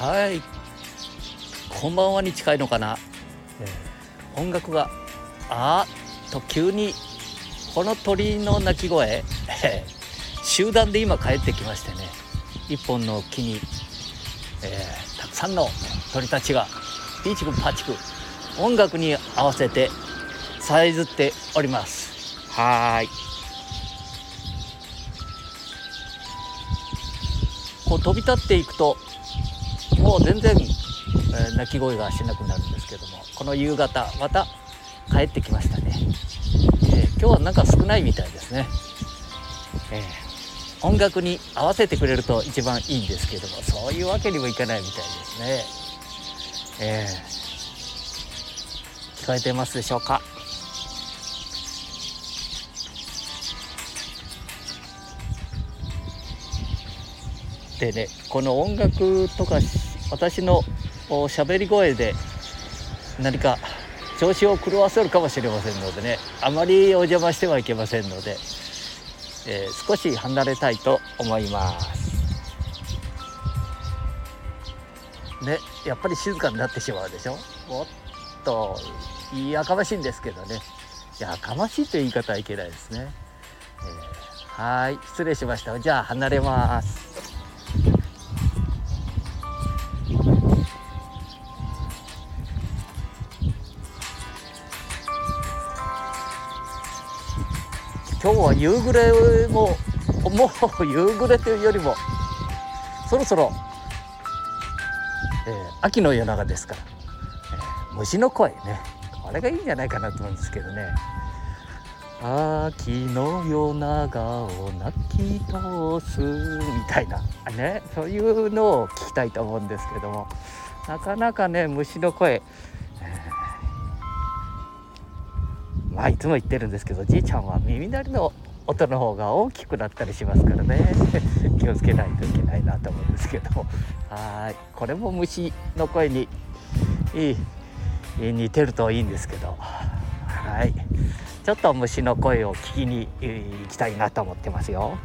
はい。こんばんはに近いのかな、えー、音楽があと急にこの鳥の鳴き声？集団で今帰ってきましてね。一本の木に、えー、たくさんの鳥たちがピーチクパチク音楽に合わせてさえずっております。はい。こう飛び立っていくともう全然、えー、鳴き声がしなくなるんですけどもこの夕方また帰ってきましたね、えー、今日はなんか少ないみたいですね、えー、音楽に合わせてくれると一番いいんですけどもそういうわけにもいかないみたいですね。えー、聞こえてますでしょうか？でねこの音楽とか私のしゃべり声で何か調子を狂わせるかもしれませんのでね。あまりお邪魔してはいけませんので、えー、少し離れたいと思います。ねやっぱり静かになってしまうでしょ？おっとやかましいんですけどね。やかましいという言い方はいけないですね、えー、はい失礼しました。じゃあ離れます。今日は夕暮れももう夕暮れというよりもそろそろ、えー、秋の夜長ですから、えー、虫の声ねこれがいいんじゃないかなと思うんですけどね。秋の夜長を泣き通すみたいな。ねそういうのを聞きたいと思うんですけども。なかなかね虫の声。えまあいつも言ってるんですけどじいちゃんは耳鳴りの音の方が大きくなったりしますからね。気をつけないといけないなと思うんですけどはい。これも虫の声にいい似てるといいんですけど。はい。ちょっと虫の声を聞きに行きたいなと思ってますよ。